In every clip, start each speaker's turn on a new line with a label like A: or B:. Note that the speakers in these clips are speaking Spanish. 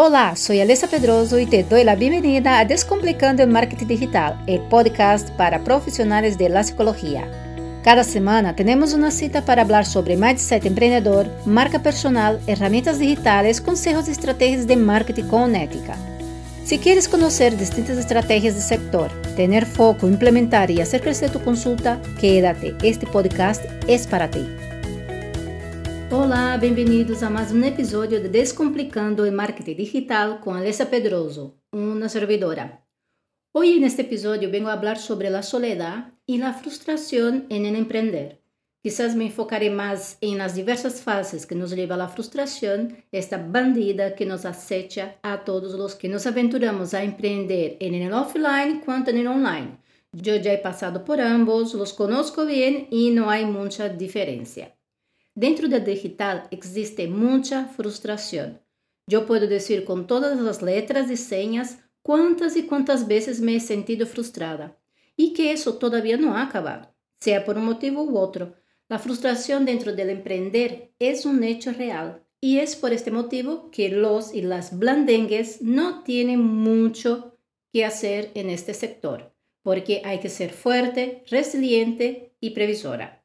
A: Olá, sou Alessa Pedroso e te dou a bem-vinda a Descomplicando o Marketing Digital, o podcast para profissionais de la. Cada semana temos uma cita para falar sobre mindset empreendedor, marca personal, ferramentas digitais, conselhos e estratégias de marketing com ética. Se queres conhecer distintas estratégias de sector, ter foco, implementar e fazer crescer tu consulta, quédate. Este podcast é para ti. Olá, bem-vindos a mais um episódio de Descomplicando o Marketing Digital com Alessa Pedroso, uma servidora. Hoje, neste episódio, vengo a falar sobre a soledad e a frustração em empreender. Quizás me enfocaré mais em las diversas fases que nos levam à frustração, esta bandida que nos acecha a todos os que nos aventuramos a empreender em el offline quanto en el online. Eu já he passado por ambos, los conozco bem e não há muita diferença. Dentro do digital existe muita frustração. Eu posso dizer com todas as letras e senhas quantas e quantas vezes me he sentido frustrada e que isso todavia não ha acabado, seja por um motivo ou outro. A frustração dentro do empreender é um hecho real e é por este motivo que los e las blandengues não têm muito que fazer en este sector, porque hay que ser fuerte, resiliente y previsora.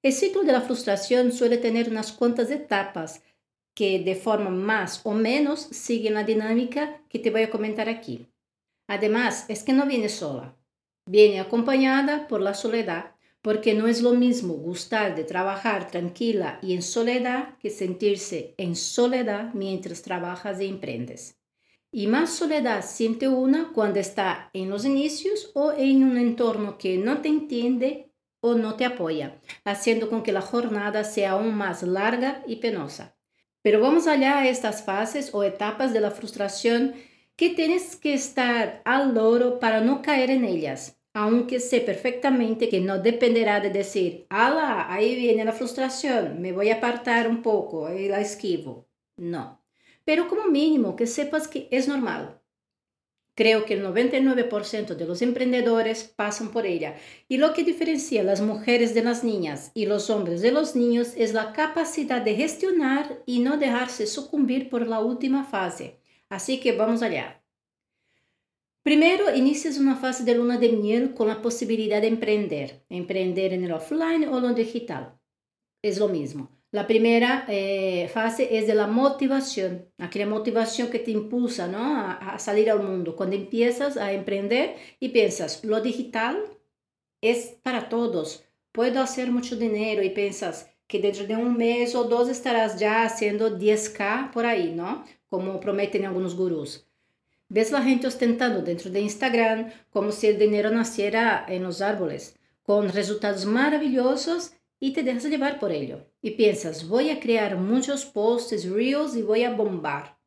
A: El ciclo de la frustración suele tener unas cuantas etapas que de forma más o menos siguen la dinámica que te voy a comentar aquí. Además, es que no viene sola, viene acompañada por la soledad, porque no es lo mismo gustar de trabajar tranquila y en soledad que sentirse en soledad mientras trabajas y emprendes. Y más soledad siente una cuando está en los inicios o en un entorno que no te entiende o no te apoya, haciendo con que la jornada sea aún más larga y penosa. Pero vamos allá a estas fases o etapas de la frustración que tienes que estar al loro para no caer en ellas, aunque sé perfectamente que no dependerá de decir, ala, ahí viene la frustración, me voy a apartar un poco y la esquivo. No, pero como mínimo que sepas que es normal, Creo que el 99% de los emprendedores pasan por ella y lo que diferencia a las mujeres de las niñas y los hombres de los niños es la capacidad de gestionar y no dejarse sucumbir por la última fase. Así que vamos allá. Primero, inicias una fase de luna de miel con la posibilidad de emprender, emprender en el offline o en lo digital. Es lo mismo. La primera eh, fase es de la motivación, aquella motivación que te impulsa ¿no? a, a, salir al mundo. Cuando empiezas a emprender y piensas, lo digital es para todos, puedo hacer mucho dinero y piensas que dentro de un mes o dos estarás ya haciendo 10k por ahí, ¿no? Como prometen algunos gurús. Ves la gente ostentando dentro de Instagram como si el dinero naciera en los árboles, con resultados maravillosos y te dejas llevar por ello. Y piensas, voy a crear muchos posts, reels y voy a bombar.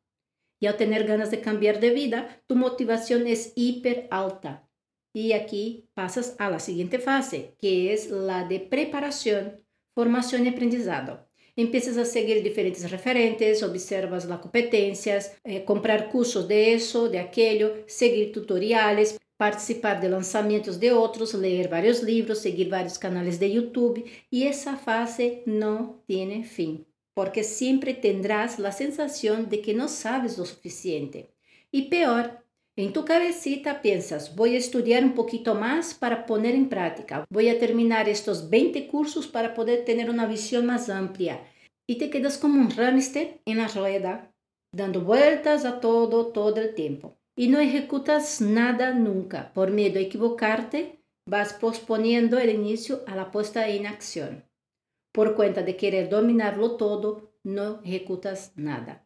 A: Y al tener ganas de cambiar de vida, tu motivación es hiper alta. Y aquí pasas a la siguiente fase, que es la de preparación, formación y aprendizado. Empiezas a seguir diferentes referentes, observas las competencias, eh, comprar cursos de eso, de aquello, seguir tutoriales, participar de lançamentos de outros, ler vários livros, seguir vários canais de YouTube e essa fase não tem fim, porque sempre tendrás a sensação de que não sabes o suficiente. E pior, em tu cabecita pensas, vou estudar um pouquinho mais para poner em prática, vou terminar estes 20 cursos para poder ter uma visão mais ampla. E te quedas como um hamster la rueda, dando vueltas a todo, todo o tempo y no ejecutas nada nunca. Por miedo a equivocarte, vas posponiendo el inicio a la puesta en acción. Por cuenta de querer dominarlo todo, no ejecutas nada.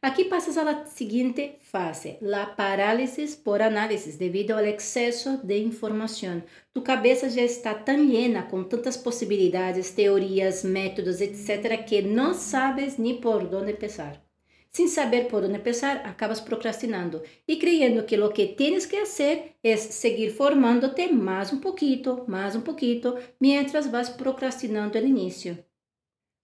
A: Aquí pasas a la siguiente fase, la parálisis por análisis debido al exceso de información. Tu cabeza ya está tan llena con tantas posibilidades, teorías, métodos, etc., que no sabes ni por dónde empezar. Sin saber por dónde empezar, acabas procrastinando y creyendo que lo que tienes que hacer es seguir formándote más un poquito, más un poquito, mientras vas procrastinando el inicio.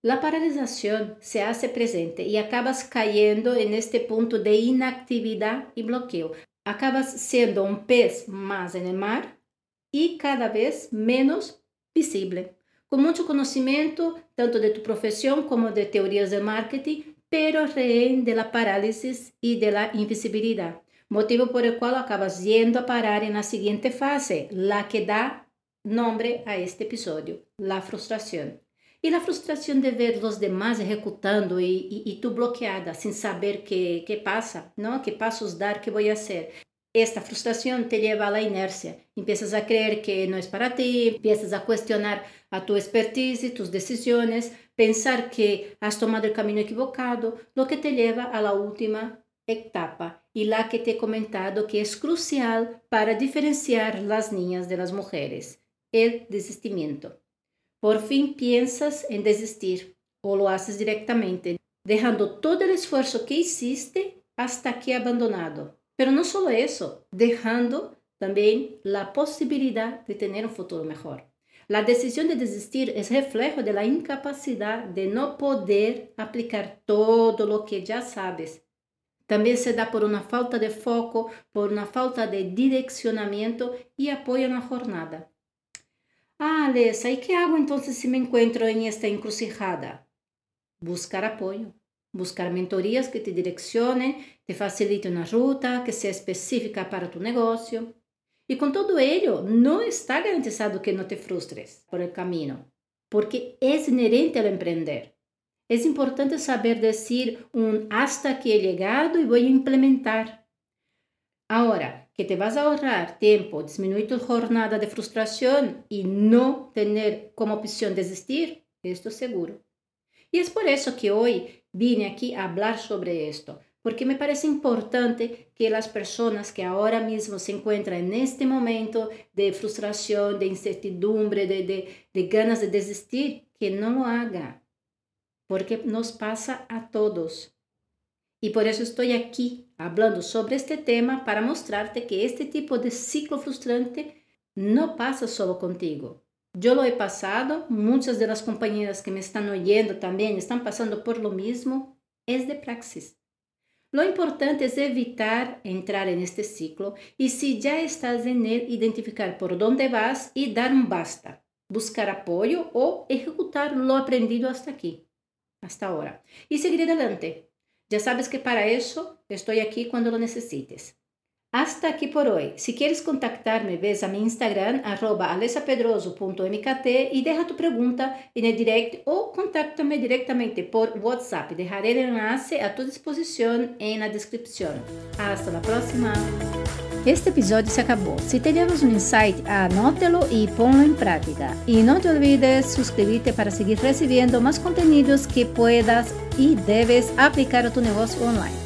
A: La paralización se hace presente y acabas cayendo en este punto de inactividad y bloqueo. Acabas siendo un pez más en el mar y cada vez menos visible. Con mucho conocimiento, tanto de tu profesión como de teorías de marketing, pero rehén de la parálisis y de la invisibilidad, motivo por el cual acabas yendo a parar en la siguiente fase, la que da nombre a este episodio, la frustración. Y la frustración de ver los demás ejecutando y, y, y tú bloqueada sin saber qué, qué pasa, ¿no? ¿Qué pasos dar? ¿Qué voy a hacer? Esta frustración te lleva a la inercia. Empiezas a creer que no es para ti, empiezas a cuestionar a tu expertise, tus decisiones, pensar que has tomado el camino equivocado, lo que te lleva a la última etapa y la que te he comentado que es crucial para diferenciar las niñas de las mujeres, el desistimiento. Por fin piensas en desistir o lo haces directamente, dejando todo el esfuerzo que hiciste hasta aquí abandonado. Pero no solo eso, dejando también la posibilidad de tener un futuro mejor. La decisión de desistir es reflejo de la incapacidad de no poder aplicar todo lo que ya sabes. También se da por una falta de foco, por una falta de direccionamiento y apoyo en la jornada. Ah, Alessa, ¿y qué hago entonces si me encuentro en esta encrucijada? Buscar apoyo, buscar mentorías que te direccionen, te faciliten una ruta que sea específica para tu negocio. Y con todo ello, no está garantizado que no te frustres por el camino, porque es inherente al emprender. Es importante saber decir un hasta aquí he llegado y voy a implementar. Ahora, que te vas a ahorrar tiempo, disminuir tu jornada de frustración y no tener como opción desistir, esto seguro. Y es por eso que hoy vine aquí a hablar sobre esto, porque me parece importante que las personas que ahora mismo se encuentran en este momento de frustración, de incertidumbre, de, de, ganas de desistir, que no lo hagan, porque nos pasa a todos. Y por eso estoy aquí hablando sobre este tema para mostrarte que este tipo de ciclo frustrante no pasa solo contigo. Yo lo he pasado, muchas de las compañeras que me están oyendo también están pasando por lo mismo, es de praxis. Lo importante es evitar entrar en este ciclo y si ya estás en él, identificar por dónde vas y dar un basta, buscar apoyo o ejecutar lo aprendido hasta aquí, hasta ahora, y seguir adelante. Ya sabes que para eso estoy aquí cuando lo necesites. Hasta aquí por hoy. Si contactarme, ves a mi Instagram, alessapedroso.mkt y deja tu pregunta en el direct o contáctame directamente por WhatsApp. Dejaré el enlace a tu disposición en la descripción. Hasta la próxima. Este episódio se acabou. Se tivemos um insight, anótelo e ponlo em prática. E não te olvides suscrever-te para seguir recebendo mais conteúdos que puedas e deves aplicar a tu negócio online.